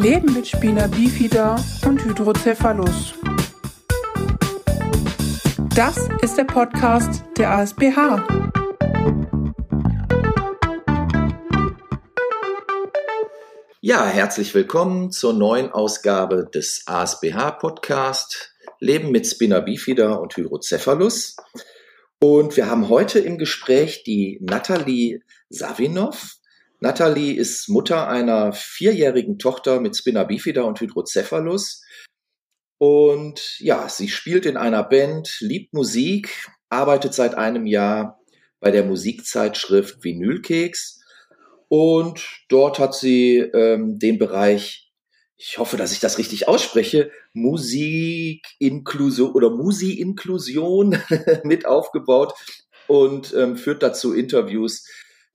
Leben mit Spina bifida und Hydrocephalus. Das ist der Podcast der ASBH. Ja, herzlich willkommen zur neuen Ausgabe des ASBH Podcast Leben mit Spina bifida und Hydrocephalus. Und wir haben heute im Gespräch die Nathalie Savinov. Nathalie ist Mutter einer vierjährigen Tochter mit Spina bifida und Hydrocephalus. Und ja, sie spielt in einer Band, liebt Musik, arbeitet seit einem Jahr bei der Musikzeitschrift Vinylkeks. Und dort hat sie ähm, den Bereich, ich hoffe, dass ich das richtig ausspreche, Musikinklusion oder Musi-Inklusion mit aufgebaut und ähm, führt dazu Interviews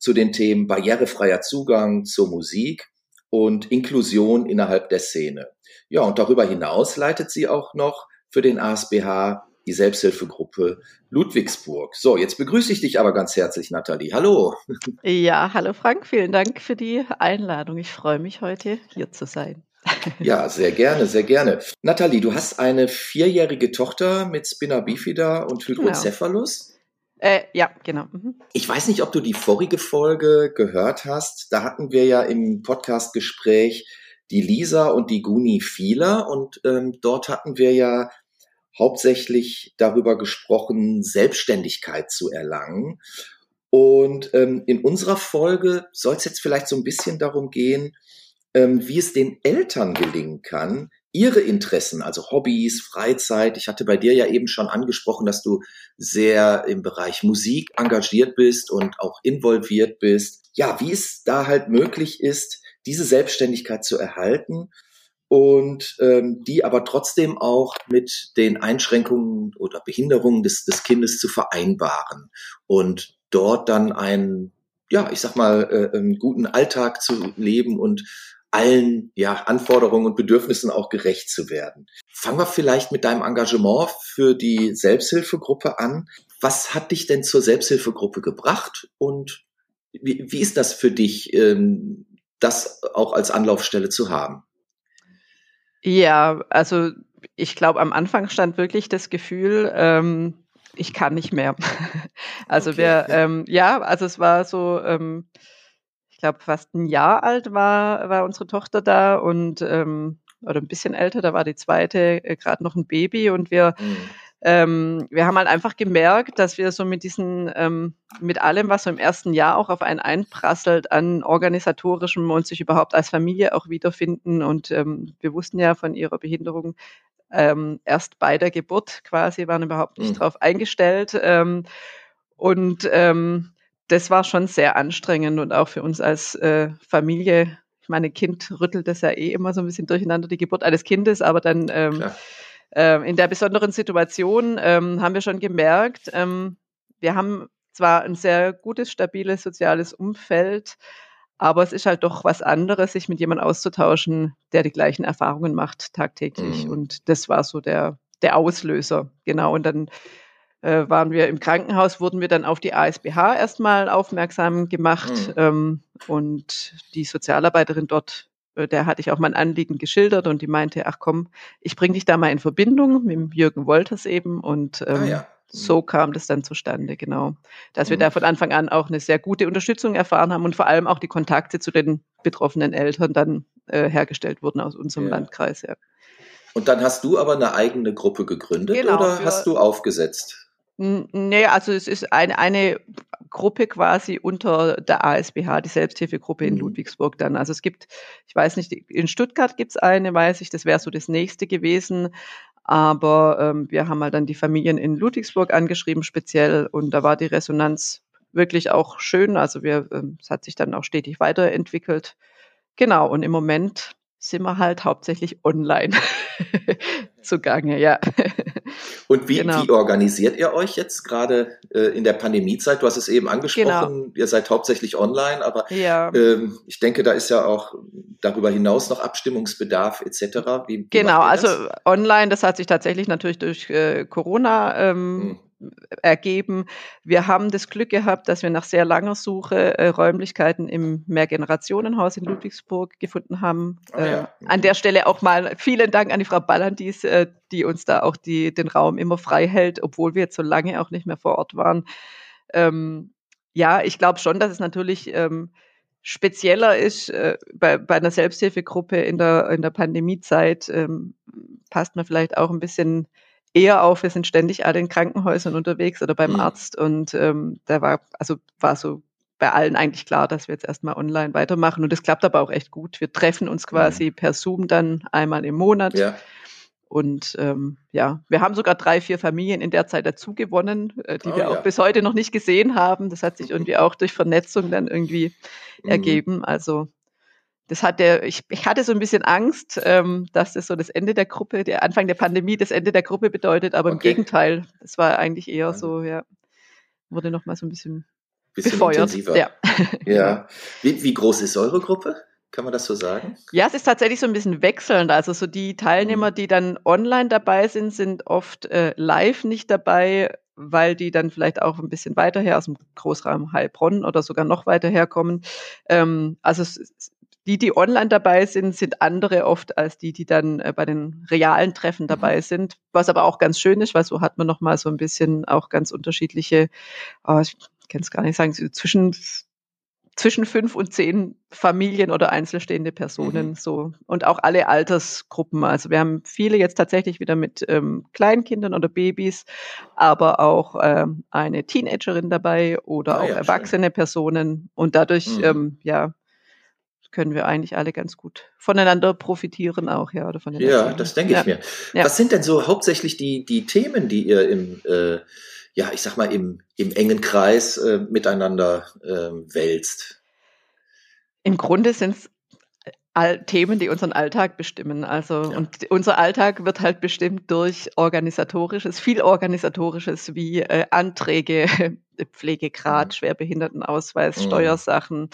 zu den Themen barrierefreier Zugang zur Musik und Inklusion innerhalb der Szene. Ja, und darüber hinaus leitet sie auch noch für den ASBH die Selbsthilfegruppe Ludwigsburg. So, jetzt begrüße ich dich aber ganz herzlich, Nathalie. Hallo. Ja, hallo Frank, vielen Dank für die Einladung. Ich freue mich heute hier zu sein. Ja, sehr gerne, sehr gerne. Nathalie, du hast eine vierjährige Tochter mit Spina bifida und. Hydrocephalus. Genau. Äh, ja, genau. Mhm. Ich weiß nicht, ob du die vorige Folge gehört hast. Da hatten wir ja im Podcastgespräch die Lisa und die Guni Fieler und ähm, dort hatten wir ja hauptsächlich darüber gesprochen, Selbstständigkeit zu erlangen. Und ähm, in unserer Folge soll es jetzt vielleicht so ein bisschen darum gehen, ähm, wie es den Eltern gelingen kann, ihre Interessen, also Hobbys, Freizeit. Ich hatte bei dir ja eben schon angesprochen, dass du sehr im Bereich Musik engagiert bist und auch involviert bist. Ja, wie es da halt möglich ist, diese Selbstständigkeit zu erhalten und ähm, die aber trotzdem auch mit den Einschränkungen oder Behinderungen des, des Kindes zu vereinbaren und dort dann einen, ja, ich sag mal, äh, einen guten Alltag zu leben und allen ja, Anforderungen und Bedürfnissen auch gerecht zu werden. Fangen wir vielleicht mit deinem Engagement für die Selbsthilfegruppe an. Was hat dich denn zur Selbsthilfegruppe gebracht und wie, wie ist das für dich, ähm, das auch als Anlaufstelle zu haben? Ja, also ich glaube, am Anfang stand wirklich das Gefühl, ähm, ich kann nicht mehr. also okay. wir, ähm, ja, also es war so, ähm, ich glaube, fast ein Jahr alt war, war unsere Tochter da und ähm, oder ein bisschen älter, da war die zweite äh, gerade noch ein Baby und wir mhm. ähm, wir haben halt einfach gemerkt, dass wir so mit diesen, ähm, mit allem, was so im ersten Jahr auch auf einen einprasselt, an organisatorischem und sich überhaupt als Familie auch wiederfinden. Und ähm, wir wussten ja von ihrer Behinderung ähm, erst bei der Geburt quasi, waren überhaupt nicht mhm. drauf eingestellt. Ähm, und ähm, das war schon sehr anstrengend und auch für uns als äh, Familie. Ich meine, Kind rüttelt das ja eh immer so ein bisschen durcheinander, die Geburt eines Kindes, aber dann ähm, äh, in der besonderen Situation ähm, haben wir schon gemerkt, ähm, wir haben zwar ein sehr gutes, stabiles soziales Umfeld, aber es ist halt doch was anderes, sich mit jemandem auszutauschen, der die gleichen Erfahrungen macht tagtäglich. Mhm. Und das war so der, der Auslöser. Genau. Und dann äh, waren wir im Krankenhaus, wurden wir dann auf die ASBH erstmal aufmerksam gemacht. Mhm. Ähm, und die Sozialarbeiterin dort, äh, der hatte ich auch mein Anliegen geschildert und die meinte, ach komm, ich bringe dich da mal in Verbindung mit Jürgen Wolters eben. Und ähm, ah, ja. Mhm. so kam das dann zustande, genau. Dass wir mhm. da von Anfang an auch eine sehr gute Unterstützung erfahren haben und vor allem auch die Kontakte zu den betroffenen Eltern dann äh, hergestellt wurden aus unserem ja. Landkreis. Ja. Und dann hast du aber eine eigene Gruppe gegründet genau, oder hast du aufgesetzt? Nee, also es ist eine, eine Gruppe quasi unter der ASBH, die Selbsthilfegruppe in mhm. Ludwigsburg dann. Also es gibt, ich weiß nicht, in Stuttgart gibt's eine, weiß ich, das wäre so das nächste gewesen. Aber ähm, wir haben halt dann die Familien in Ludwigsburg angeschrieben, speziell, und da war die Resonanz wirklich auch schön. Also wir, ähm, es hat sich dann auch stetig weiterentwickelt. Genau, und im Moment sind wir halt hauptsächlich online zugange, ja. Und wie, genau. wie organisiert ihr euch jetzt gerade äh, in der Pandemiezeit? Du hast es eben angesprochen, genau. ihr seid hauptsächlich online, aber ja. ähm, ich denke, da ist ja auch darüber hinaus noch Abstimmungsbedarf etc. Wie, wie genau, also online, das hat sich tatsächlich natürlich durch äh, Corona ähm, hm. Ergeben. Wir haben das Glück gehabt, dass wir nach sehr langer Suche äh, Räumlichkeiten im Mehrgenerationenhaus in Ludwigsburg gefunden haben. Oh, ja. äh, an der Stelle auch mal vielen Dank an die Frau Ballandis, äh, die uns da auch die, den Raum immer frei hält, obwohl wir jetzt so lange auch nicht mehr vor Ort waren. Ähm, ja, ich glaube schon, dass es natürlich ähm, spezieller ist äh, bei, bei einer Selbsthilfegruppe in der, in der Pandemiezeit, ähm, passt man vielleicht auch ein bisschen eher auf, wir sind ständig alle in Krankenhäusern unterwegs oder beim mhm. Arzt und ähm, da war, also war so bei allen eigentlich klar, dass wir jetzt erstmal online weitermachen und es klappt aber auch echt gut. Wir treffen uns quasi mhm. per Zoom dann einmal im Monat. Ja. Und ähm, ja, wir haben sogar drei, vier Familien in der Zeit dazu gewonnen, äh, die oh, wir auch bis heute noch nicht gesehen haben. Das hat sich irgendwie auch durch Vernetzung dann irgendwie mhm. ergeben. Also das hat der, ich, ich hatte so ein bisschen Angst, ähm, dass das so das Ende der Gruppe, der Anfang der Pandemie das Ende der Gruppe bedeutet, aber okay. im Gegenteil, das war eigentlich eher so, ja, wurde nochmal so ein bisschen, bisschen befeuert. Intensiver. Ja. ja. Wie, wie groß ist eure Gruppe? Kann man das so sagen? Ja, es ist tatsächlich so ein bisschen wechselnd. Also so die Teilnehmer, mhm. die dann online dabei sind, sind oft äh, live nicht dabei, weil die dann vielleicht auch ein bisschen weiter her aus dem Großraum Heilbronn oder sogar noch weiter herkommen. Ähm, also die, die online dabei sind, sind andere oft als die, die dann äh, bei den realen Treffen mhm. dabei sind. Was aber auch ganz schön ist, weil so hat man noch mal so ein bisschen auch ganz unterschiedliche, oh, ich kann es gar nicht sagen, zwischen zwischen fünf und zehn Familien oder einzelstehende Personen mhm. so und auch alle Altersgruppen. Also wir haben viele jetzt tatsächlich wieder mit ähm, Kleinkindern oder Babys, aber auch ähm, eine Teenagerin dabei oder ah, auch ja, erwachsene schön. Personen und dadurch mhm. ähm, ja können wir eigentlich alle ganz gut voneinander profitieren auch, ja, oder von den Ja, das denke ich ja. mir. Ja. Was sind denn so hauptsächlich die, die Themen, die ihr im, äh, ja, ich sag mal, im, im engen Kreis äh, miteinander äh, wälzt? Im Grunde sind es Themen, die unseren Alltag bestimmen. Also, ja. und unser Alltag wird halt bestimmt durch organisatorisches, viel organisatorisches wie äh, Anträge, Pflegegrad, mhm. Schwerbehindertenausweis, mhm. Steuersachen,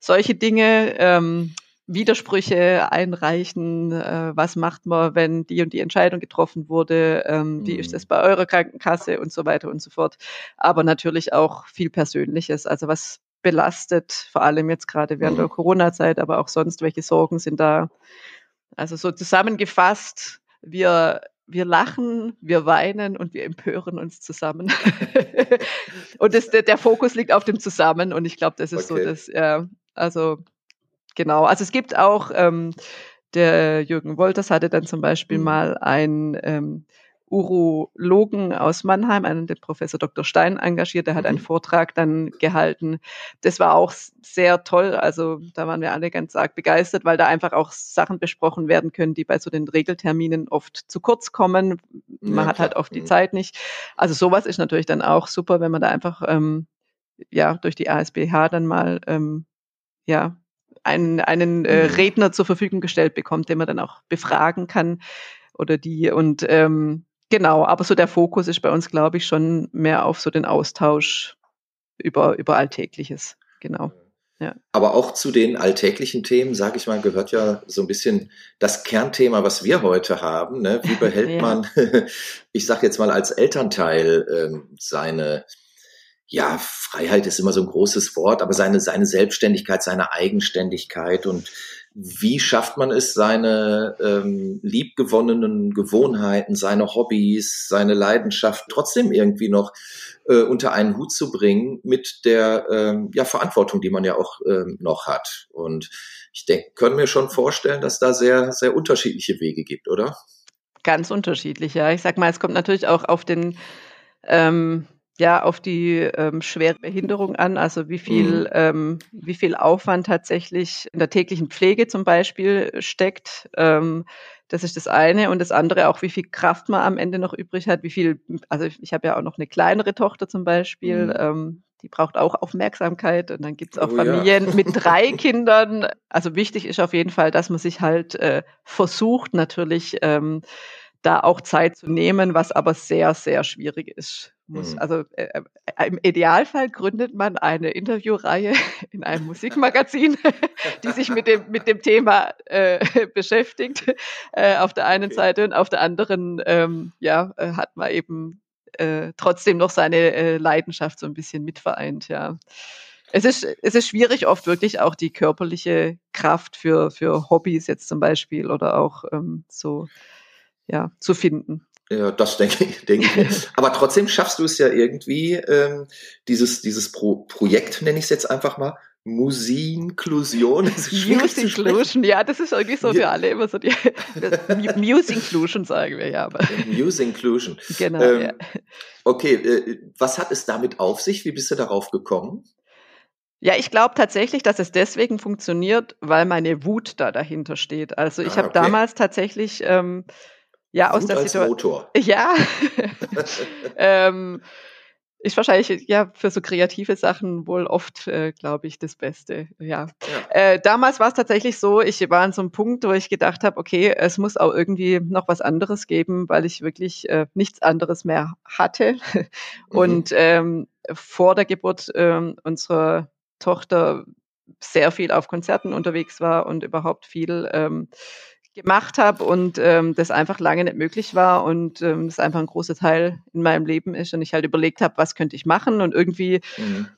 solche Dinge, ähm, Widersprüche einreichen, äh, was macht man, wenn die und die Entscheidung getroffen wurde, ähm, wie ist das mhm. bei eurer Krankenkasse und so weiter und so fort. Aber natürlich auch viel Persönliches, also was belastet, vor allem jetzt gerade während mhm. der Corona-Zeit, aber auch sonst, welche Sorgen sind da. Also so zusammengefasst, wir wir lachen, wir weinen und wir empören uns zusammen. und das, der, der, Fokus liegt auf dem Zusammen und ich glaube, das ist okay. so das, ja, also genau. Also es gibt auch, ähm, der Jürgen Wolters hatte dann zum Beispiel mhm. mal ein ähm, Urologen aus Mannheim, einen den Professor Dr. Stein engagiert, der hat einen mhm. Vortrag dann gehalten. Das war auch sehr toll. Also da waren wir alle ganz arg begeistert, weil da einfach auch Sachen besprochen werden können, die bei so den Regelterminen oft zu kurz kommen. Man ja, hat halt oft die mhm. Zeit nicht. Also sowas ist natürlich dann auch super, wenn man da einfach ähm, ja durch die ASBH dann mal ähm, ja, einen, einen äh, mhm. Redner zur Verfügung gestellt bekommt, den man dann auch befragen kann oder die und ähm, genau, aber so der Fokus ist bei uns, glaube ich, schon mehr auf so den Austausch über, über Alltägliches. Genau. Ja. Aber auch zu den alltäglichen Themen, sage ich mal, gehört ja so ein bisschen das Kernthema, was wir heute haben. Ne? Wie behält ja. man, ich sage jetzt mal als Elternteil, ähm, seine ja, Freiheit ist immer so ein großes Wort, aber seine, seine Selbstständigkeit, seine Eigenständigkeit und wie schafft man es, seine ähm, liebgewonnenen Gewohnheiten, seine Hobbys, seine Leidenschaft trotzdem irgendwie noch äh, unter einen Hut zu bringen mit der ähm, ja, Verantwortung, die man ja auch ähm, noch hat. Und ich denke, können mir schon vorstellen, dass da sehr, sehr unterschiedliche Wege gibt, oder? Ganz unterschiedlich, ja. Ich sag mal, es kommt natürlich auch auf den ähm, ja auf die ähm, schwere Behinderung an, also wie viel, mhm. ähm, wie viel Aufwand tatsächlich in der täglichen Pflege zum Beispiel steckt. Ähm, das ist das eine. Und das andere auch, wie viel Kraft man am Ende noch übrig hat, wie viel, also ich habe ja auch noch eine kleinere Tochter zum Beispiel, mhm. ähm, die braucht auch Aufmerksamkeit. Und dann gibt es auch oh, Familien ja. mit drei Kindern. Also wichtig ist auf jeden Fall, dass man sich halt äh, versucht, natürlich ähm, da auch Zeit zu nehmen, was aber sehr, sehr schwierig ist. Muss, mhm. Also äh, äh, im Idealfall gründet man eine Interviewreihe in einem Musikmagazin, die sich mit dem, mit dem Thema äh, beschäftigt, äh, auf der einen okay. Seite und auf der anderen ähm, ja, äh, hat man eben äh, trotzdem noch seine Leidenschaft so ein bisschen mitvereint, ja. Es ist, es ist schwierig, oft wirklich auch die körperliche Kraft für, für Hobbys jetzt zum Beispiel oder auch ähm, so ja, zu finden. Ja, das denke ich, denke ich. Aber trotzdem schaffst du es ja irgendwie, ähm, dieses, dieses Pro Projekt, nenne ich es jetzt einfach mal, Musinklusion. Musinklusion, ja, das ist irgendwie so für alle immer so die Musinklusion sagen wir ja. Aber. Musinklusion. Genau. Ähm, ja. Okay, äh, was hat es damit auf sich? Wie bist du darauf gekommen? Ja, ich glaube tatsächlich, dass es deswegen funktioniert, weil meine Wut da dahinter steht. Also ich ah, habe okay. damals tatsächlich ähm, ja Wut aus der Situation. Ja. ähm, ist wahrscheinlich ja für so kreative Sachen wohl oft, äh, glaube ich, das Beste. Ja. ja. Äh, damals war es tatsächlich so, ich war an so einem Punkt, wo ich gedacht habe, okay, es muss auch irgendwie noch was anderes geben, weil ich wirklich äh, nichts anderes mehr hatte. Mhm. Und ähm, vor der Geburt ähm, unserer Tochter sehr viel auf Konzerten unterwegs war und überhaupt viel ähm, gemacht habe und ähm, das einfach lange nicht möglich war und ähm, das einfach ein großer Teil in meinem Leben ist und ich halt überlegt habe, was könnte ich machen und irgendwie mhm.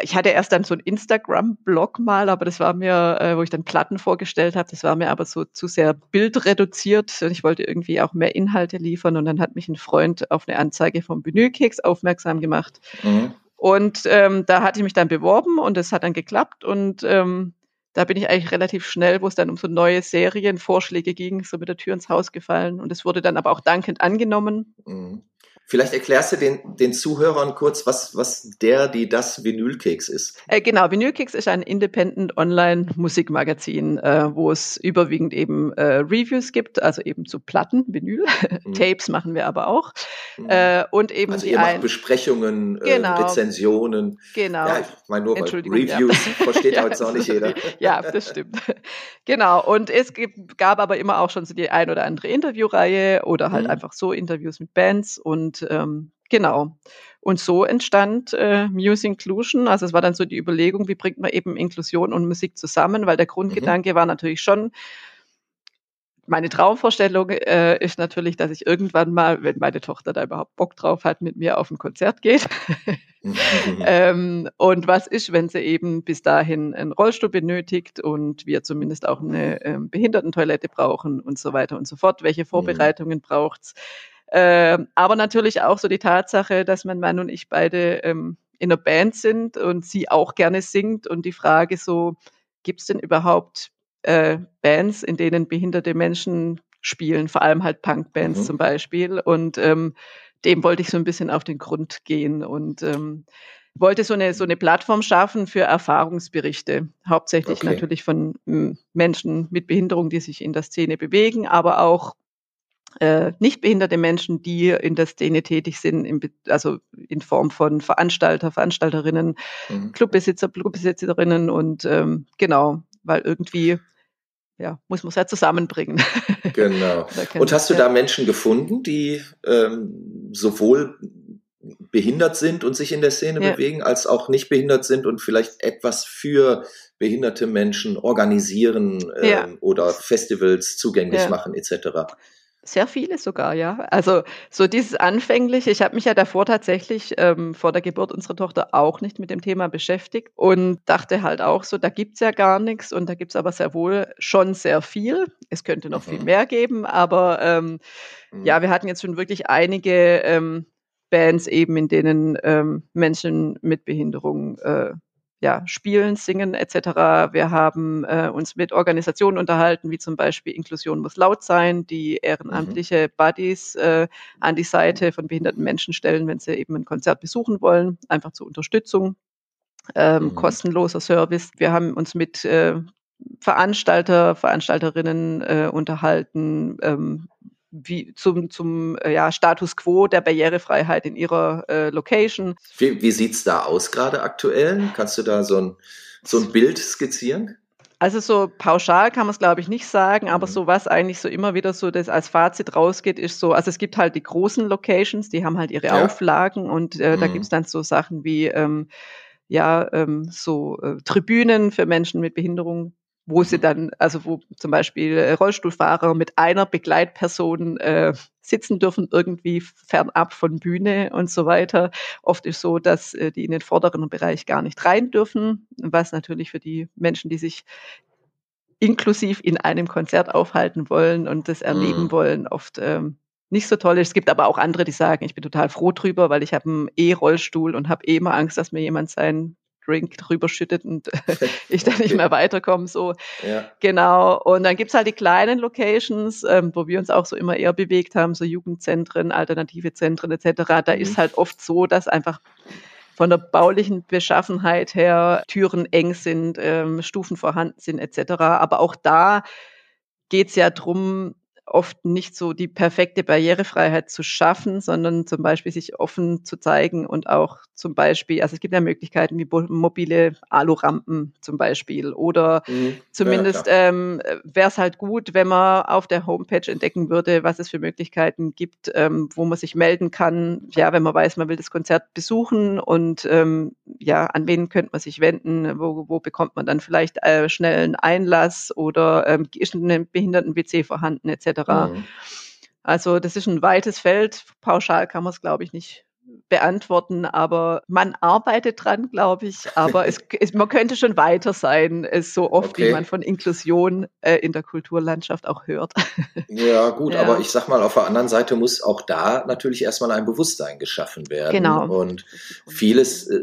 ich hatte erst dann so ein Instagram-Blog mal, aber das war mir, äh, wo ich dann Platten vorgestellt habe, das war mir aber so zu sehr bildreduziert und ich wollte irgendwie auch mehr Inhalte liefern und dann hat mich ein Freund auf eine Anzeige vom Vinylkeks aufmerksam gemacht mhm. Und ähm, da hatte ich mich dann beworben und es hat dann geklappt und ähm, da bin ich eigentlich relativ schnell, wo es dann um so neue Serienvorschläge ging, so mit der Tür ins Haus gefallen. Und es wurde dann aber auch dankend angenommen. Mhm. Vielleicht erklärst du den, den Zuhörern kurz, was, was der, die das Vinylkeks ist. Äh, genau, Vinylkeks ist ein Independent Online Musikmagazin, äh, wo es überwiegend eben äh, Reviews gibt, also eben zu Platten, Vinyl. Mhm. Tapes machen wir aber auch. Mhm. Äh, und eben also ihr macht Besprechungen, äh, genau. Rezensionen. Genau. Ja, ich meine nur, weil Reviews ja. versteht ja, heute auch nicht jeder. ja, das stimmt. genau. Und es gibt, gab aber immer auch schon so die ein oder andere Interviewreihe oder halt mhm. einfach so Interviews mit Bands und ähm, genau. Und so entstand äh, Muse Inclusion. Also es war dann so die Überlegung, wie bringt man eben Inklusion und Musik zusammen, weil der Grundgedanke mhm. war natürlich schon, meine Traumvorstellung äh, ist natürlich, dass ich irgendwann mal, wenn meine Tochter da überhaupt Bock drauf hat, mit mir auf ein Konzert geht. ähm, und was ist, wenn sie eben bis dahin einen Rollstuhl benötigt und wir zumindest auch eine ähm, Behindertentoilette brauchen und so weiter und so fort? Welche mhm. Vorbereitungen mhm. braucht's? Ähm, aber natürlich auch so die Tatsache, dass mein Mann und ich beide ähm, in einer Band sind und sie auch gerne singt und die Frage so, gibt es denn überhaupt äh, Bands, in denen behinderte Menschen spielen, vor allem halt Punkbands mhm. zum Beispiel und ähm, dem wollte ich so ein bisschen auf den Grund gehen und ähm, wollte so eine, so eine Plattform schaffen für Erfahrungsberichte, hauptsächlich okay. natürlich von m, Menschen mit Behinderung, die sich in der Szene bewegen, aber auch äh, nicht behinderte Menschen, die in der Szene tätig sind, in, also in Form von Veranstalter, Veranstalterinnen, mhm. Clubbesitzer, Clubbesitzerinnen und ähm, genau, weil irgendwie ja, muss man es ja zusammenbringen. Genau. und hast du ja. da Menschen gefunden, die ähm, sowohl behindert sind und sich in der Szene ja. bewegen, als auch nicht behindert sind und vielleicht etwas für behinderte Menschen organisieren ähm, ja. oder Festivals zugänglich machen etc. Sehr viele sogar, ja. Also so dieses Anfängliche, ich habe mich ja davor tatsächlich ähm, vor der Geburt unserer Tochter auch nicht mit dem Thema beschäftigt und dachte halt auch so, da gibt's ja gar nichts und da gibt's aber sehr wohl schon sehr viel. Es könnte noch mhm. viel mehr geben, aber ähm, mhm. ja, wir hatten jetzt schon wirklich einige ähm, Bands eben, in denen ähm, Menschen mit Behinderung äh, ja, spielen, singen etc. Wir haben äh, uns mit Organisationen unterhalten, wie zum Beispiel Inklusion muss laut sein, die ehrenamtliche mhm. Buddies äh, an die Seite von behinderten Menschen stellen, wenn sie eben ein Konzert besuchen wollen, einfach zur Unterstützung. Ähm, mhm. Kostenloser Service. Wir haben uns mit äh, Veranstalter, Veranstalterinnen äh, unterhalten, ähm, wie zum, zum äh, ja, Status quo der Barrierefreiheit in ihrer äh, Location. Wie, wie sieht es da aus gerade aktuell? Kannst du da so ein, so ein Bild skizzieren? Also so pauschal kann man es, glaube ich, nicht sagen, aber mhm. so was eigentlich so immer wieder so das als Fazit rausgeht, ist so, also es gibt halt die großen Locations, die haben halt ihre ja. Auflagen und äh, mhm. da gibt es dann so Sachen wie ähm, ja, ähm, so äh, Tribünen für Menschen mit Behinderung, wo sie dann, also wo zum Beispiel äh, Rollstuhlfahrer mit einer Begleitperson äh, sitzen dürfen, irgendwie fernab von Bühne und so weiter. Oft ist so, dass äh, die in den vorderen Bereich gar nicht rein dürfen, was natürlich für die Menschen, die sich inklusiv in einem Konzert aufhalten wollen und das erleben mhm. wollen, oft ähm, nicht so toll ist. Es gibt aber auch andere, die sagen, ich bin total froh drüber, weil ich habe einen E-Rollstuhl und habe eh immer Angst, dass mir jemand seinen Drink drüber schüttet und ich dann nicht mehr weiterkomme. So. Ja. Genau. Und dann gibt's halt die kleinen Locations, ähm, wo wir uns auch so immer eher bewegt haben, so Jugendzentren, alternative Zentren etc. Da mhm. ist halt oft so, dass einfach von der baulichen Beschaffenheit her Türen eng sind, ähm, Stufen vorhanden sind etc. Aber auch da geht's ja drum oft nicht so die perfekte Barrierefreiheit zu schaffen, sondern zum Beispiel sich offen zu zeigen und auch zum Beispiel, also es gibt ja Möglichkeiten wie mobile Alurampen zum Beispiel oder mhm. zumindest ja, ähm, wäre es halt gut, wenn man auf der Homepage entdecken würde, was es für Möglichkeiten gibt, ähm, wo man sich melden kann, ja, wenn man weiß, man will das Konzert besuchen und ähm, ja, an wen könnte man sich wenden, wo, wo bekommt man dann vielleicht äh, schnell einen Einlass oder ähm, ist ein Behinderten-WC vorhanden etc. Mhm. Also das ist ein weites Feld. Pauschal kann man es, glaube ich, nicht beantworten, aber man arbeitet dran, glaube ich. Aber es, es, man könnte schon weiter sein, es so oft, okay. wie man von Inklusion äh, in der Kulturlandschaft auch hört. Ja, gut, ja. aber ich sag mal, auf der anderen Seite muss auch da natürlich erstmal ein Bewusstsein geschaffen werden. Genau. Und vieles äh,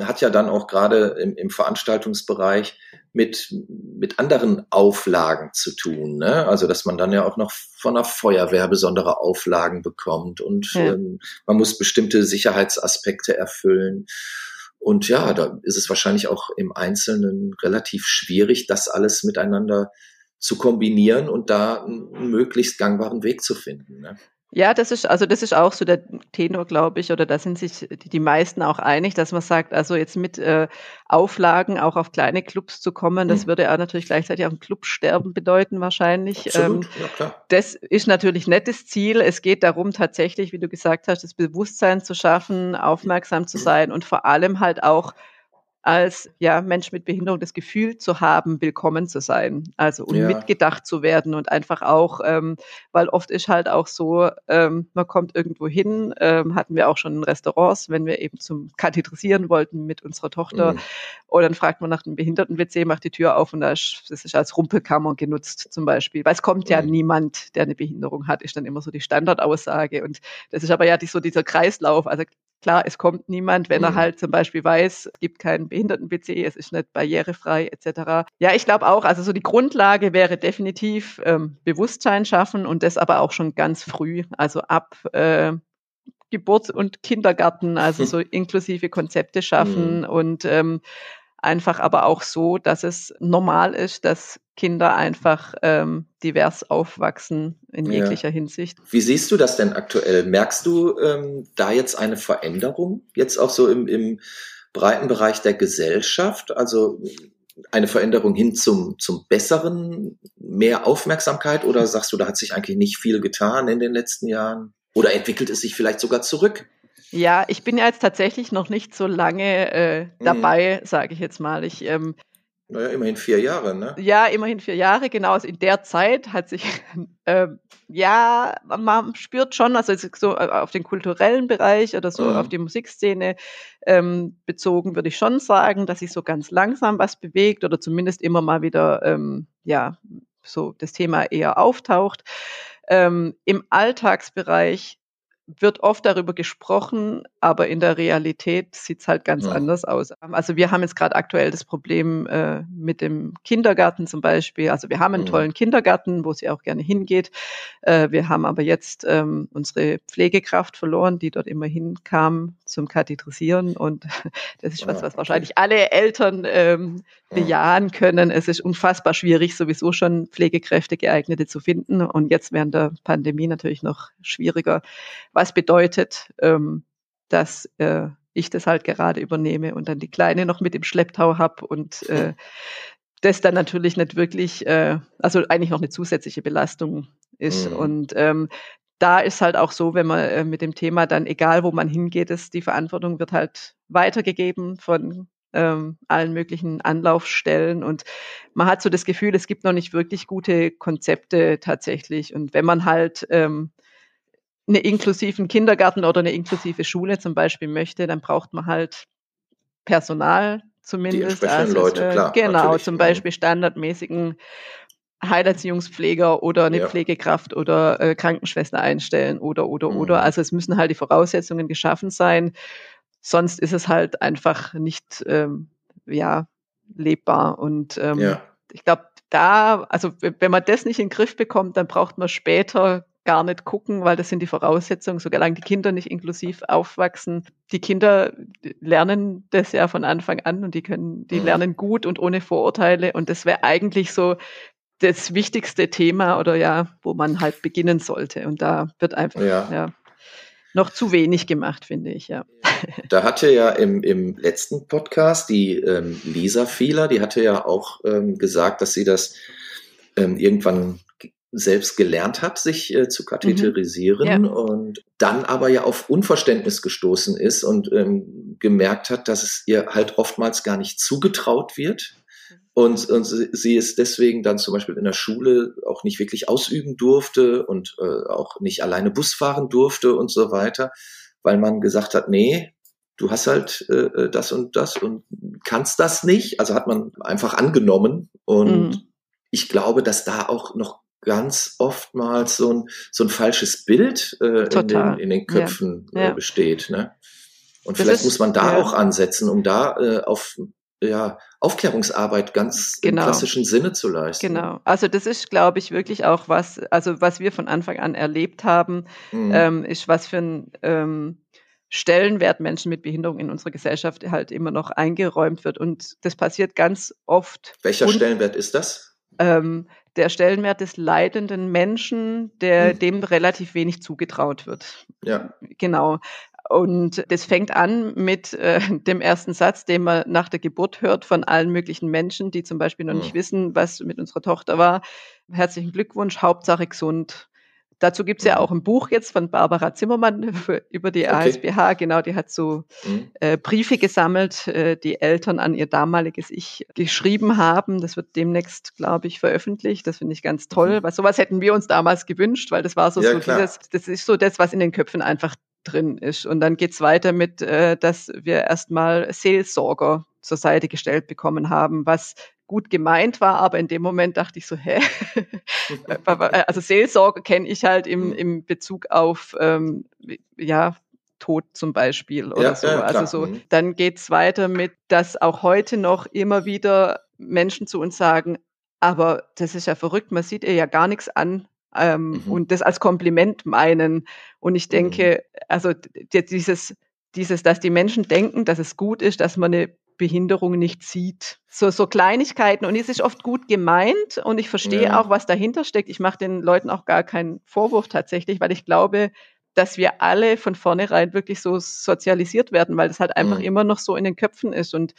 hat ja dann auch gerade im, im Veranstaltungsbereich mit, mit anderen Auflagen zu tun. Ne? Also dass man dann ja auch noch von der Feuerwehr besondere Auflagen bekommt und ja. ähm, man muss bestimmte Sicherheitsaspekte erfüllen. Und ja, da ist es wahrscheinlich auch im Einzelnen relativ schwierig, das alles miteinander zu kombinieren und da einen möglichst gangbaren Weg zu finden. Ne? Ja, das ist, also das ist auch so der Tenor, glaube ich, oder da sind sich die meisten auch einig, dass man sagt, also jetzt mit äh, Auflagen auch auf kleine Clubs zu kommen, das mhm. würde auch natürlich gleichzeitig auch ein Clubsterben bedeuten wahrscheinlich. Absolut. Ähm, ja, klar. Das ist natürlich nettes Ziel. Es geht darum, tatsächlich, wie du gesagt hast, das Bewusstsein zu schaffen, aufmerksam zu mhm. sein und vor allem halt auch als ja, Mensch mit Behinderung das Gefühl zu haben, willkommen zu sein. Also und ja. mitgedacht zu werden und einfach auch, ähm, weil oft ist halt auch so, ähm, man kommt irgendwo hin, ähm, hatten wir auch schon in Restaurants, wenn wir eben zum Kathetrisieren wollten mit unserer Tochter. Mhm. Und dann fragt man nach dem Behinderten-WC, macht die Tür auf und das ist als Rumpelkammer genutzt zum Beispiel. Weil es kommt ja mhm. niemand, der eine Behinderung hat, ist dann immer so die Standardaussage. Und das ist aber ja die, so dieser Kreislauf. Also Klar, es kommt niemand, wenn mhm. er halt zum Beispiel weiß, es gibt keinen Behinderten-PC, es ist nicht barrierefrei etc. Ja, ich glaube auch, also so die Grundlage wäre definitiv ähm, Bewusstsein schaffen und das aber auch schon ganz früh, also ab äh, Geburt und Kindergarten, also so inklusive Konzepte schaffen mhm. und ähm, einfach aber auch so, dass es normal ist, dass Kinder einfach ähm, divers aufwachsen in jeglicher ja. Hinsicht. Wie siehst du das denn aktuell? Merkst du ähm, da jetzt eine Veränderung, jetzt auch so im, im breiten Bereich der Gesellschaft? Also eine Veränderung hin zum, zum Besseren, mehr Aufmerksamkeit oder sagst du, da hat sich eigentlich nicht viel getan in den letzten Jahren? Oder entwickelt es sich vielleicht sogar zurück? Ja, ich bin ja jetzt tatsächlich noch nicht so lange äh, mhm. dabei, mhm. sage ich jetzt mal. Ich ähm, naja, immerhin vier Jahre, ne? Ja, immerhin vier Jahre, genau. Also in der Zeit hat sich, äh, ja, man spürt schon, also so äh, auf den kulturellen Bereich oder so mhm. auf die Musikszene ähm, bezogen, würde ich schon sagen, dass sich so ganz langsam was bewegt oder zumindest immer mal wieder, ähm, ja, so das Thema eher auftaucht. Ähm, Im Alltagsbereich wird oft darüber gesprochen, aber in der Realität sieht es halt ganz ja. anders aus. Also wir haben jetzt gerade aktuell das Problem äh, mit dem Kindergarten zum Beispiel. Also wir haben einen ja. tollen Kindergarten, wo sie auch gerne hingeht. Äh, wir haben aber jetzt ähm, unsere Pflegekraft verloren, die dort immer hinkam zum Kathetrisieren. Und das ist was, was wahrscheinlich alle Eltern ähm, bejahen können. Es ist unfassbar schwierig, sowieso schon Pflegekräfte geeignete zu finden. Und jetzt während der Pandemie natürlich noch schwieriger was bedeutet, ähm, dass äh, ich das halt gerade übernehme und dann die Kleine noch mit im Schlepptau habe und äh, das dann natürlich nicht wirklich, äh, also eigentlich noch eine zusätzliche Belastung ist. Mhm. Und ähm, da ist halt auch so, wenn man äh, mit dem Thema dann, egal wo man hingeht, ist, die Verantwortung wird halt weitergegeben von ähm, allen möglichen Anlaufstellen und man hat so das Gefühl, es gibt noch nicht wirklich gute Konzepte tatsächlich. Und wenn man halt ähm, einen inklusiven Kindergarten oder eine inklusive Schule zum Beispiel möchte, dann braucht man halt Personal zumindest. Die also, Leute, klar. Genau, natürlich. zum Beispiel standardmäßigen Heilerziehungspfleger oder eine ja. Pflegekraft oder äh, Krankenschwester einstellen oder oder mhm. oder. Also es müssen halt die Voraussetzungen geschaffen sein. Sonst ist es halt einfach nicht ähm, ja lebbar. Und ähm, ja. ich glaube, da, also wenn man das nicht in den Griff bekommt, dann braucht man später gar nicht gucken, weil das sind die Voraussetzungen, solange die Kinder nicht inklusiv aufwachsen. Die Kinder lernen das ja von Anfang an und die können, die mhm. lernen gut und ohne Vorurteile. Und das wäre eigentlich so das wichtigste Thema oder ja, wo man halt beginnen sollte. Und da wird einfach ja. ja noch zu wenig gemacht, finde ich, ja. Da hatte ja im, im letzten Podcast die ähm, Lisa Fehler, die hatte ja auch ähm, gesagt, dass sie das ähm, irgendwann selbst gelernt hat, sich äh, zu katheterisieren mhm. ja. und dann aber ja auf Unverständnis gestoßen ist und ähm, gemerkt hat, dass es ihr halt oftmals gar nicht zugetraut wird. Und, und sie es deswegen dann zum Beispiel in der Schule auch nicht wirklich ausüben durfte und äh, auch nicht alleine Bus fahren durfte und so weiter, weil man gesagt hat, nee, du hast halt äh, äh das und das und kannst das nicht. Also hat man einfach angenommen. Und mhm. ich glaube, dass da auch noch ganz oftmals so ein, so ein falsches Bild äh, in, den, in den Köpfen ja. Äh, ja. besteht. Ne? Und das vielleicht ist, muss man da ja. auch ansetzen, um da äh, auf ja, Aufklärungsarbeit ganz genau. im klassischen Sinne zu leisten. Genau. Also das ist, glaube ich, wirklich auch was, also was wir von Anfang an erlebt haben, mhm. ähm, ist was für ein ähm, Stellenwert Menschen mit Behinderung in unserer Gesellschaft halt immer noch eingeräumt wird. Und das passiert ganz oft. Welcher Stellenwert ist das? Ähm, der Stellenwert des leidenden Menschen, der hm. dem relativ wenig zugetraut wird. Ja. Genau. Und das fängt an mit äh, dem ersten Satz, den man nach der Geburt hört von allen möglichen Menschen, die zum Beispiel noch hm. nicht wissen, was mit unserer Tochter war. Herzlichen Glückwunsch, Hauptsache gesund. Dazu gibt es ja mhm. auch ein Buch jetzt von Barbara Zimmermann für, über die okay. ASBH. Genau, die hat so mhm. äh, Briefe gesammelt, äh, die Eltern an ihr damaliges Ich geschrieben haben. Das wird demnächst, glaube ich, veröffentlicht. Das finde ich ganz toll. Mhm. Weil sowas hätten wir uns damals gewünscht, weil das war so, ja, so dieses, das ist so das, was in den Köpfen einfach drin ist. Und dann geht's weiter mit, äh, dass wir erstmal Seelsorger zur Seite gestellt bekommen haben, was gut gemeint war, aber in dem Moment dachte ich so, hä? also Seelsorge kenne ich halt im, mhm. im Bezug auf ähm, ja, Tod zum Beispiel oder ja, so. Ja, also so, mhm. dann geht's weiter mit, dass auch heute noch immer wieder Menschen zu uns sagen, aber das ist ja verrückt, man sieht ihr ja gar nichts an. Ähm, mhm. Und das als Kompliment meinen. Und ich denke, mhm. also dieses, dieses, dass die Menschen denken, dass es gut ist, dass man eine Behinderung nicht sieht. So, so Kleinigkeiten. Und es ist oft gut gemeint und ich verstehe ja. auch, was dahinter steckt. Ich mache den Leuten auch gar keinen Vorwurf tatsächlich, weil ich glaube, dass wir alle von vornherein wirklich so sozialisiert werden, weil das halt einfach mhm. immer noch so in den Köpfen ist. Und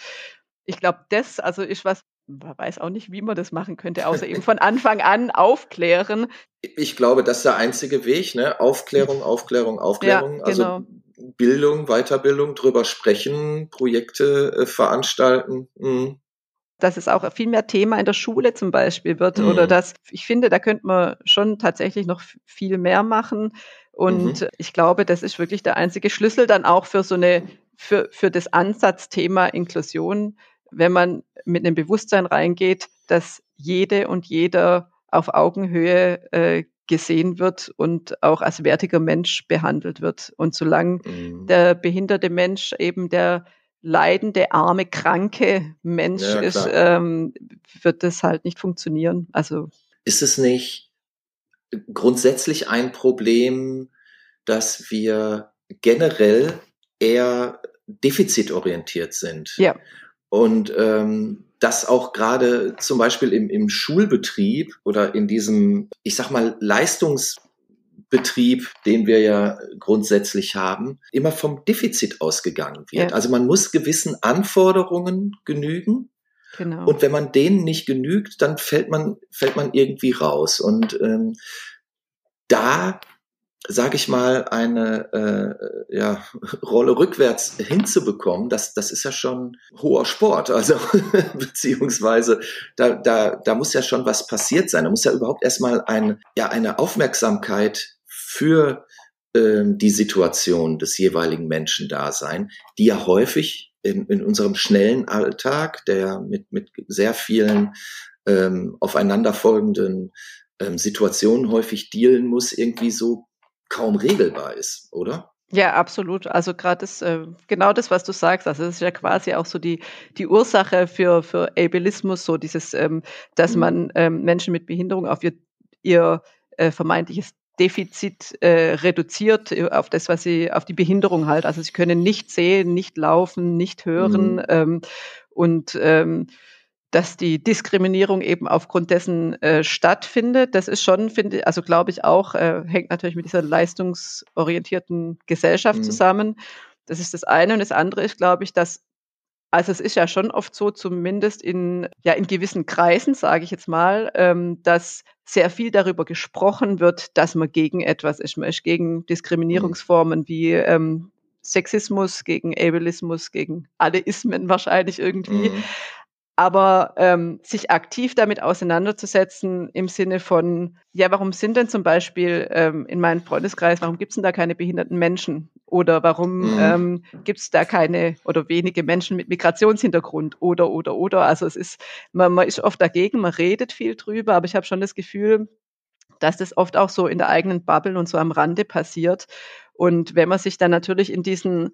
ich glaube, das also ist was, man weiß auch nicht, wie man das machen könnte, außer eben von Anfang an aufklären. Ich glaube, das ist der einzige Weg, ne? Aufklärung, Aufklärung, Aufklärung. Ja, also genau. Bildung, Weiterbildung, drüber sprechen, Projekte äh, veranstalten. Mhm. Dass es auch viel mehr Thema in der Schule zum Beispiel wird mhm. oder dass, ich finde, da könnte man schon tatsächlich noch viel mehr machen. Und mhm. ich glaube, das ist wirklich der einzige Schlüssel dann auch für so eine, für, für das Ansatzthema Inklusion, wenn man mit einem Bewusstsein reingeht, dass jede und jeder auf Augenhöhe äh, gesehen wird und auch als wertiger Mensch behandelt wird. Und solange mhm. der behinderte Mensch eben der leidende, arme, kranke Mensch ja, ist, ähm, wird das halt nicht funktionieren. Also ist es nicht grundsätzlich ein Problem, dass wir generell eher defizitorientiert sind? Ja. Und ähm, das auch gerade zum Beispiel im, im Schulbetrieb oder in diesem, ich sag mal, Leistungsbetrieb, den wir ja grundsätzlich haben, immer vom Defizit ausgegangen wird. Ja. Also man muss gewissen Anforderungen genügen. Genau. Und wenn man denen nicht genügt, dann fällt man, fällt man irgendwie raus. Und ähm, da sage ich mal, eine äh, ja, Rolle rückwärts hinzubekommen, das, das ist ja schon hoher Sport. Also beziehungsweise da, da, da muss ja schon was passiert sein. Da muss ja überhaupt erstmal ein, ja, eine Aufmerksamkeit für ähm, die Situation des jeweiligen Menschen da sein, die ja häufig in, in unserem schnellen Alltag, der mit, mit sehr vielen ähm, aufeinanderfolgenden ähm, Situationen häufig dealen muss, irgendwie so kaum regelbar ist, oder? Ja, absolut. Also gerade das, äh, genau das, was du sagst, also das ist ja quasi auch so die, die Ursache für, für Ableismus, so dieses, ähm, dass mhm. man ähm, Menschen mit Behinderung auf ihr, ihr äh, vermeintliches Defizit äh, reduziert äh, auf das, was sie, auf die Behinderung halt. Also sie können nicht sehen, nicht laufen, nicht hören mhm. ähm, und ähm, dass die Diskriminierung eben aufgrund dessen äh, stattfindet. Das ist schon, finde also glaube ich auch, äh, hängt natürlich mit dieser leistungsorientierten Gesellschaft mhm. zusammen. Das ist das eine. Und das andere ist, glaube ich, dass also es ist ja schon oft so, zumindest in, ja, in gewissen Kreisen, sage ich jetzt mal, ähm, dass sehr viel darüber gesprochen wird, dass man gegen etwas ist. Man ist gegen Diskriminierungsformen mhm. wie ähm, Sexismus, gegen Ableismus, gegen alle Ismen wahrscheinlich irgendwie. Mhm aber ähm, sich aktiv damit auseinanderzusetzen im Sinne von, ja, warum sind denn zum Beispiel ähm, in meinem Freundeskreis, warum gibt es denn da keine behinderten Menschen? Oder warum mhm. ähm, gibt es da keine oder wenige Menschen mit Migrationshintergrund? Oder, oder, oder. Also es ist, man, man ist oft dagegen, man redet viel drüber, aber ich habe schon das Gefühl, dass das oft auch so in der eigenen Bubble und so am Rande passiert. Und wenn man sich dann natürlich in diesen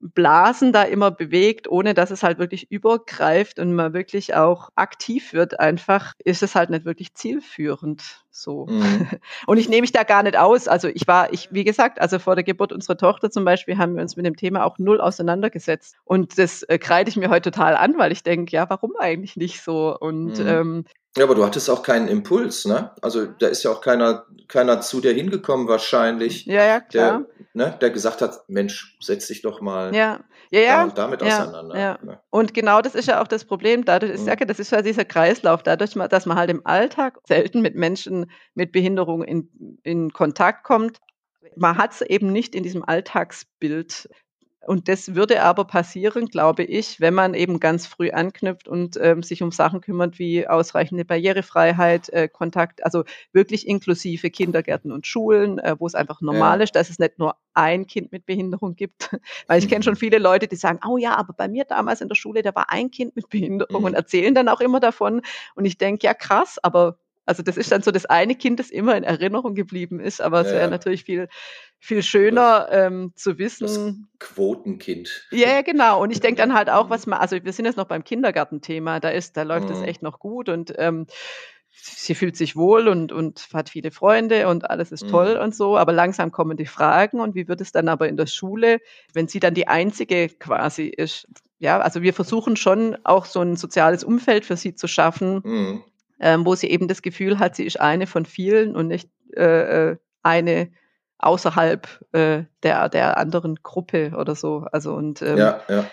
Blasen da immer bewegt, ohne dass es halt wirklich übergreift und man wirklich auch aktiv wird, einfach ist es halt nicht wirklich zielführend. So. Mhm. Und ich nehme mich da gar nicht aus. Also ich war, ich, wie gesagt, also vor der Geburt unserer Tochter zum Beispiel haben wir uns mit dem Thema auch null auseinandergesetzt. Und das äh, kreide ich mir heute total an, weil ich denke, ja, warum eigentlich nicht so? Und mhm. ähm, ja, aber du hattest auch keinen Impuls, ne? Also da ist ja auch keiner, keiner zu dir hingekommen wahrscheinlich. Ja, ja, klar. Der, ne, der gesagt hat, Mensch, setz dich doch mal ja. Ja, ja. damit ja, auseinander. Ja. Ne? Und genau das ist ja auch das Problem. Dadurch, ich mhm. sage, das ist ja dieser Kreislauf, dadurch, dass man halt im Alltag selten mit Menschen mit Behinderung in, in Kontakt kommt. Man hat es eben nicht in diesem Alltagsbild und das würde aber passieren, glaube ich, wenn man eben ganz früh anknüpft und ähm, sich um Sachen kümmert wie ausreichende Barrierefreiheit, äh, Kontakt, also wirklich inklusive Kindergärten und Schulen, äh, wo es einfach normal ja. ist, dass es nicht nur ein Kind mit Behinderung gibt. Weil ich kenne schon viele Leute, die sagen, oh ja, aber bei mir damals in der Schule, da war ein Kind mit Behinderung mhm. und erzählen dann auch immer davon. Und ich denke, ja krass, aber also das ist dann so das eine Kind, das immer in Erinnerung geblieben ist, aber es wäre natürlich viel, viel schöner ähm, zu wissen. Das Quotenkind. Ja, genau. Und ich denke dann halt auch, was man, also wir sind jetzt noch beim Kindergartenthema, da ist, da läuft es mhm. echt noch gut und ähm, sie fühlt sich wohl und, und hat viele Freunde und alles ist toll mhm. und so, aber langsam kommen die Fragen und wie wird es dann aber in der Schule, wenn sie dann die einzige quasi ist? Ja, also wir versuchen schon auch so ein soziales Umfeld für sie zu schaffen, mhm ähm, wo sie eben das Gefühl hat, sie ist eine von vielen und nicht äh, äh, eine außerhalb äh, der, der anderen Gruppe oder so. Also und ähm, ja, ja.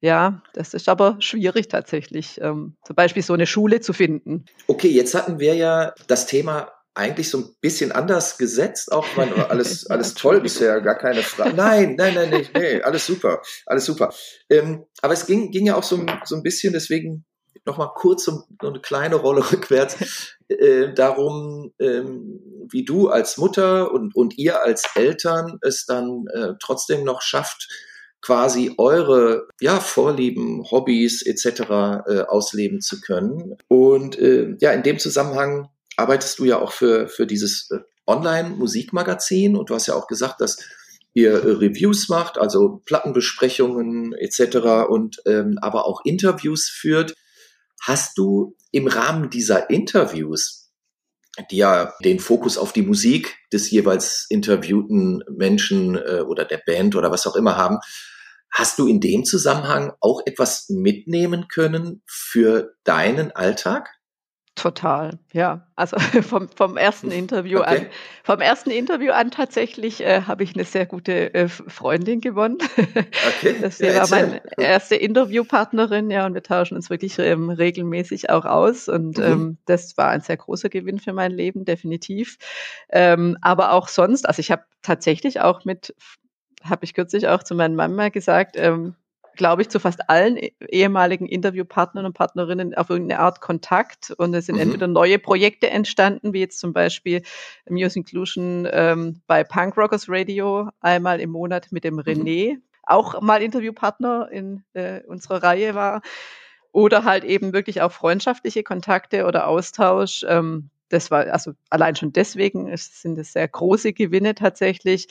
Ja, das ist aber schwierig tatsächlich, ähm, zum Beispiel so eine Schule zu finden. Okay, jetzt hatten wir ja das Thema eigentlich so ein bisschen anders gesetzt, auch mein, alles, alles toll bisher, gar keine Frage. Nein, nein, nein, nee, nee, alles super, alles super. Ähm, aber es ging, ging ja auch so, so ein bisschen, deswegen nochmal kurz so eine kleine Rolle rückwärts äh, darum, ähm, wie du als Mutter und, und ihr als Eltern es dann äh, trotzdem noch schafft, quasi eure ja, Vorlieben, Hobbys etc. Äh, ausleben zu können. Und äh, ja, in dem Zusammenhang arbeitest du ja auch für, für dieses äh, Online-Musikmagazin und du hast ja auch gesagt, dass ihr äh, Reviews macht, also Plattenbesprechungen etc. und ähm, aber auch Interviews führt. Hast du im Rahmen dieser Interviews, die ja den Fokus auf die Musik des jeweils interviewten Menschen äh, oder der Band oder was auch immer haben, hast du in dem Zusammenhang auch etwas mitnehmen können für deinen Alltag? Total, ja. Also vom, vom ersten Interview okay. an, vom ersten Interview an tatsächlich äh, habe ich eine sehr gute äh, Freundin gewonnen. Okay. Das ja, war meine erste Interviewpartnerin, ja, und wir tauschen uns wirklich ähm, regelmäßig auch aus. Und mhm. ähm, das war ein sehr großer Gewinn für mein Leben, definitiv. Ähm, aber auch sonst, also ich habe tatsächlich auch mit, habe ich kürzlich auch zu meiner Mama gesagt, ähm, glaube ich, zu fast allen e-, ehemaligen Interviewpartnern und Partnerinnen auf irgendeine Art Kontakt. Und es sind mhm. entweder neue Projekte entstanden, wie jetzt zum Beispiel Muse Inclusion ähm, bei Punk Rockers Radio, einmal im Monat mit dem mhm. René, mhm. auch mal Interviewpartner in äh, unserer Reihe war. Oder halt eben wirklich auch freundschaftliche Kontakte oder Austausch. Ähm, das war also allein schon deswegen es sind es sehr große Gewinne tatsächlich.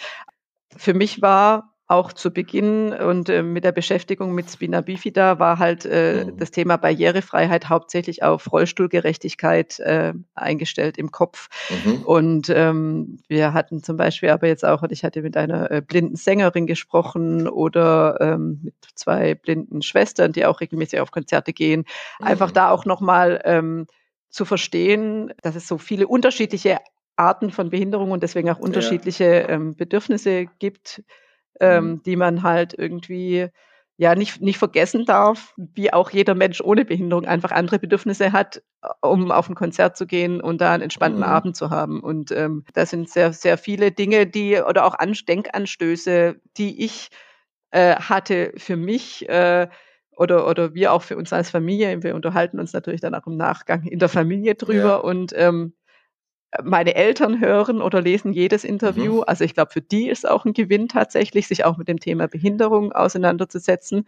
Für mich war auch zu Beginn und äh, mit der Beschäftigung mit Spina Bifida war halt äh, mhm. das Thema Barrierefreiheit hauptsächlich auf Rollstuhlgerechtigkeit äh, eingestellt im Kopf. Mhm. Und ähm, wir hatten zum Beispiel aber jetzt auch, ich hatte mit einer äh, blinden Sängerin gesprochen oder ähm, mit zwei blinden Schwestern, die auch regelmäßig auf Konzerte gehen. Mhm. Einfach da auch nochmal ähm, zu verstehen, dass es so viele unterschiedliche Arten von Behinderung und deswegen auch unterschiedliche ja. ähm, Bedürfnisse gibt ähm, mhm. die man halt irgendwie ja nicht, nicht vergessen darf, wie auch jeder Mensch ohne Behinderung einfach andere Bedürfnisse hat, um auf ein Konzert zu gehen und da einen entspannten mhm. Abend zu haben. Und ähm, da sind sehr, sehr viele Dinge, die oder auch Denkanstöße, die ich äh, hatte für mich. Äh, oder, oder wir auch für uns als Familie. Wir unterhalten uns natürlich dann auch im Nachgang in der Familie drüber. Ja. Und ähm, meine Eltern hören oder lesen jedes Interview. Mhm. Also ich glaube, für die ist auch ein Gewinn tatsächlich, sich auch mit dem Thema Behinderung auseinanderzusetzen.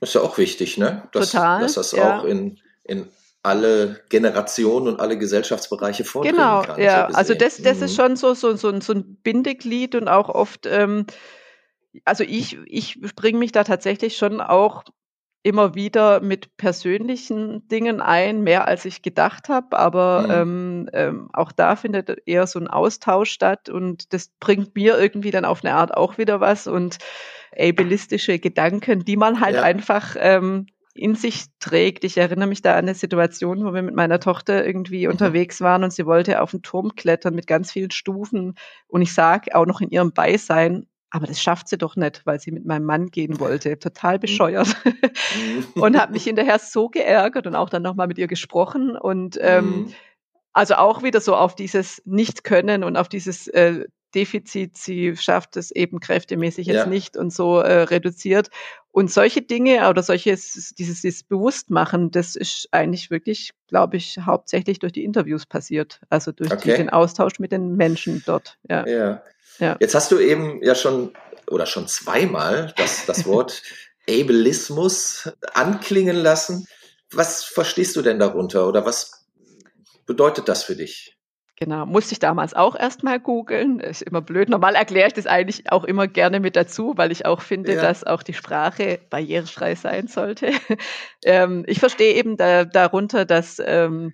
Das ist ja auch wichtig, ne? Dass, Total. Dass das ja. auch in, in alle Generationen und alle Gesellschaftsbereiche vordringen genau, kann. Genau, ja. So also das, das mhm. ist schon so, so, so, so ein Bindeglied und auch oft, ähm, also ich, ich bringe mich da tatsächlich schon auch immer wieder mit persönlichen Dingen ein, mehr als ich gedacht habe. Aber mhm. ähm, ähm, auch da findet eher so ein Austausch statt und das bringt mir irgendwie dann auf eine Art auch wieder was und ableistische Gedanken, die man halt ja. einfach ähm, in sich trägt. Ich erinnere mich da an eine Situation, wo wir mit meiner Tochter irgendwie mhm. unterwegs waren und sie wollte auf den Turm klettern mit ganz vielen Stufen. Und ich sage auch noch in ihrem Beisein, aber das schafft sie doch nicht, weil sie mit meinem Mann gehen wollte. Total mhm. bescheuert. Mhm. und habe mich hinterher so geärgert und auch dann nochmal mit ihr gesprochen. Und ähm, mhm. also auch wieder so auf dieses Nicht-Können und auf dieses äh, Defizit, sie schafft es eben kräftemäßig jetzt ja. nicht und so äh, reduziert. Und solche Dinge oder solches, dieses, dieses Bewusstmachen, das ist eigentlich wirklich, glaube ich, hauptsächlich durch die Interviews passiert. Also durch okay. die, den Austausch mit den Menschen dort. Ja. ja. Ja. Jetzt hast du eben ja schon oder schon zweimal das, das Wort Ableismus anklingen lassen. Was verstehst du denn darunter oder was bedeutet das für dich? Genau, musste ich damals auch erstmal googeln. Ist immer blöd. Normal erkläre ich das eigentlich auch immer gerne mit dazu, weil ich auch finde, ja. dass auch die Sprache barrierefrei sein sollte. ähm, ich verstehe eben da, darunter, dass ähm,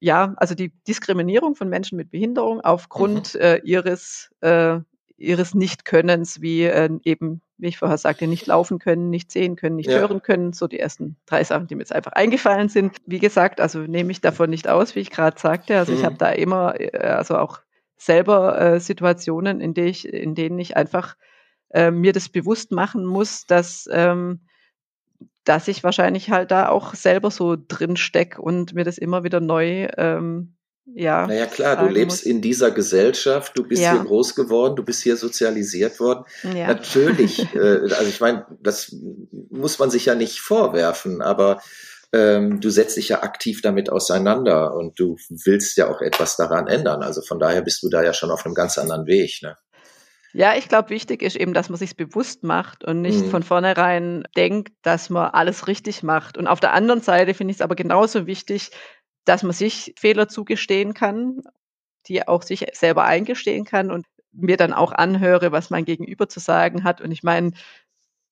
ja, also die Diskriminierung von Menschen mit Behinderung aufgrund mhm. äh, ihres, äh, ihres Nichtkönnens, wie äh, eben, wie ich vorher sagte, nicht laufen können, nicht sehen können, nicht ja. hören können, so die ersten drei Sachen, die mir jetzt einfach eingefallen sind. Wie gesagt, also nehme ich davon nicht aus, wie ich gerade sagte. Also mhm. ich habe da immer, äh, also auch selber äh, Situationen, in, denen ich, in denen ich einfach äh, mir das bewusst machen muss, dass ähm, dass ich wahrscheinlich halt da auch selber so drin steck und mir das immer wieder neu ähm, ja. Naja, klar, du lebst muss. in dieser Gesellschaft, du bist ja. hier groß geworden, du bist hier sozialisiert worden. Ja. Natürlich, äh, also ich meine, das muss man sich ja nicht vorwerfen, aber ähm, du setzt dich ja aktiv damit auseinander und du willst ja auch etwas daran ändern. Also von daher bist du da ja schon auf einem ganz anderen Weg. Ne? Ja, ich glaube, wichtig ist eben, dass man sich bewusst macht und nicht mhm. von vornherein denkt, dass man alles richtig macht. Und auf der anderen Seite finde ich es aber genauso wichtig, dass man sich Fehler zugestehen kann, die auch sich selber eingestehen kann und mir dann auch anhöre, was mein Gegenüber zu sagen hat. Und ich meine,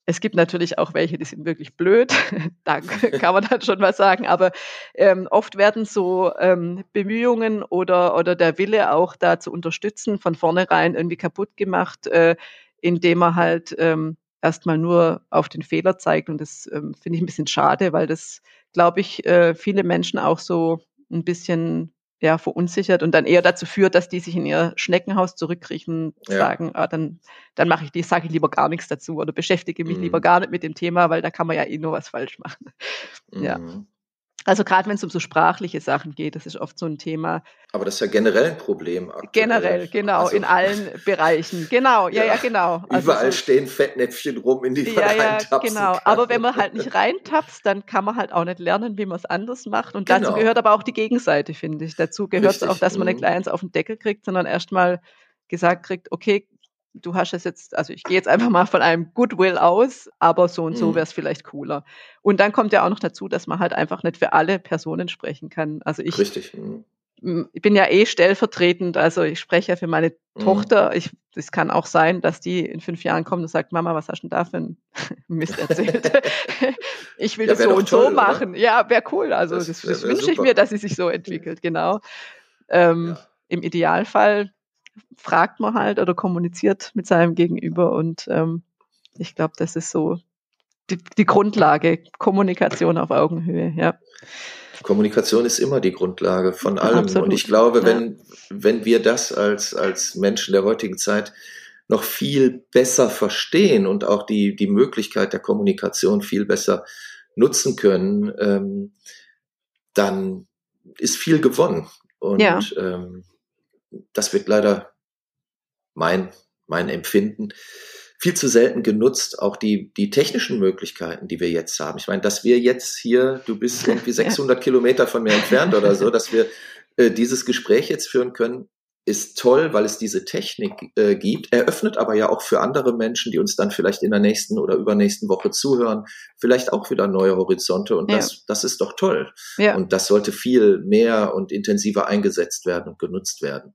es gibt natürlich auch welche, die sind wirklich blöd. da kann man dann schon was sagen. Aber ähm, oft werden so ähm, Bemühungen oder, oder der Wille auch da zu unterstützen von vornherein irgendwie kaputt gemacht, äh, indem man halt ähm, erstmal nur auf den Fehler zeigt. Und das ähm, finde ich ein bisschen schade, weil das, glaube ich, äh, viele Menschen auch so ein bisschen ja, verunsichert und dann eher dazu führt, dass die sich in ihr Schneckenhaus zurückkriechen, ja. sagen, ah, dann, dann mache ich die, sage ich lieber gar nichts dazu oder beschäftige mich mhm. lieber gar nicht mit dem Thema, weil da kann man ja eh nur was falsch machen. Mhm. Ja. Also gerade wenn es um so sprachliche Sachen geht, das ist oft so ein Thema. Aber das ist ja generell ein Problem. Aktuell. Generell, genau, also, in allen Bereichen. Genau, ja, ja, ja genau. Also überall so, stehen Fettnäpfchen rum, in die man ja, ja, genau. Kann. Aber wenn man halt nicht reintapst, dann kann man halt auch nicht lernen, wie man es anders macht. Und genau. dazu gehört aber auch die Gegenseite, finde ich. Dazu gehört es auch, dass man mhm. gleich eins auf den Deckel kriegt, sondern erstmal gesagt kriegt, okay, du hast es jetzt, also ich gehe jetzt einfach mal von einem Goodwill aus, aber so und so mhm. wäre es vielleicht cooler. Und dann kommt ja auch noch dazu, dass man halt einfach nicht für alle Personen sprechen kann. Also ich, Richtig. Mhm. ich bin ja eh stellvertretend, also ich spreche ja für meine mhm. Tochter. Ich, es kann auch sein, dass die in fünf Jahren kommt und sagt, Mama, was hast du denn da für ein Mist erzählt? ich will ja, das so und toll, so machen. Oder? Ja, wäre cool. Also das, das, das wünsche ich mir, dass sie sich so entwickelt, genau. Ähm, ja. Im Idealfall fragt man halt oder kommuniziert mit seinem Gegenüber und ähm, ich glaube, das ist so die, die Grundlage, Kommunikation auf Augenhöhe, ja. Kommunikation ist immer die Grundlage von allem. Absolut. Und ich glaube, wenn, ja. wenn wir das als, als Menschen der heutigen Zeit noch viel besser verstehen und auch die, die Möglichkeit der Kommunikation viel besser nutzen können, ähm, dann ist viel gewonnen. Und ja. ähm, das wird leider mein, mein Empfinden viel zu selten genutzt, auch die, die technischen Möglichkeiten, die wir jetzt haben. Ich meine, dass wir jetzt hier, du bist irgendwie 600 ja. Kilometer von mir entfernt oder so, dass wir äh, dieses Gespräch jetzt führen können, ist toll, weil es diese Technik äh, gibt, eröffnet aber ja auch für andere Menschen, die uns dann vielleicht in der nächsten oder übernächsten Woche zuhören, vielleicht auch wieder neue Horizonte und ja. das, das ist doch toll. Ja. Und das sollte viel mehr und intensiver eingesetzt werden und genutzt werden.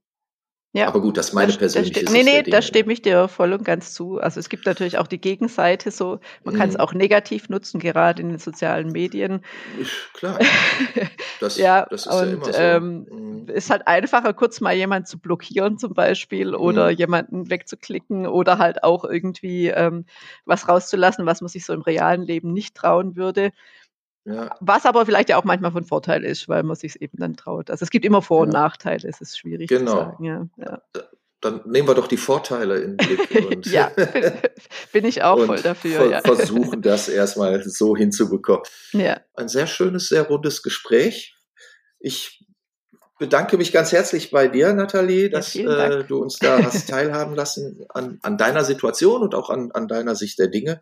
Ja. Aber gut, das ist meine persönliche Sicht. Nee, nee, da stimme ich dir voll und ganz zu. Also es gibt natürlich auch die Gegenseite so, man mhm. kann es auch negativ nutzen, gerade in den sozialen Medien. Klar. Das, ja, das ist und, ja immer so. Ähm, mhm. ist halt einfacher, kurz mal jemanden zu blockieren zum Beispiel oder mhm. jemanden wegzuklicken oder halt auch irgendwie ähm, was rauszulassen, was man sich so im realen Leben nicht trauen würde. Ja. Was aber vielleicht ja auch manchmal von Vorteil ist, weil man sich eben dann traut. Also es gibt immer Vor- und ja. Nachteile, es ist schwierig genau. zu sagen. Ja, ja. Dann nehmen wir doch die Vorteile in den Blick. ja, bin ich auch voll dafür. Ja. Versuchen das erstmal so hinzubekommen. Ja. Ein sehr schönes, sehr rundes Gespräch. Ich bedanke mich ganz herzlich bei dir, Nathalie, dass äh, du uns da hast teilhaben lassen an, an deiner Situation und auch an, an deiner Sicht der Dinge.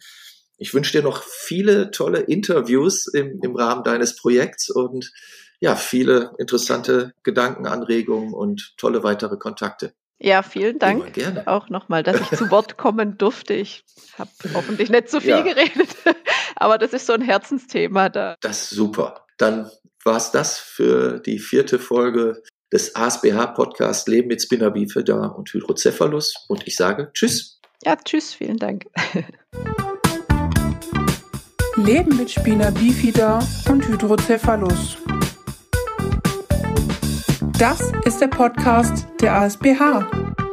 Ich wünsche dir noch viele tolle Interviews im, im Rahmen deines Projekts und ja, viele interessante Gedanken, Anregungen und tolle weitere Kontakte. Ja, vielen Dank gerne. auch nochmal, dass ich zu Wort kommen durfte. Ich habe hoffentlich nicht zu viel ja. geredet, aber das ist so ein Herzensthema da. Das ist super. Dann war es das für die vierte Folge des ASBH-Podcasts Leben mit Spina bifida und Hydrocephalus. Und ich sage Tschüss. Ja, tschüss, vielen Dank. Leben mit Spina bifida und Hydrocephalus. Das ist der Podcast der ASBH.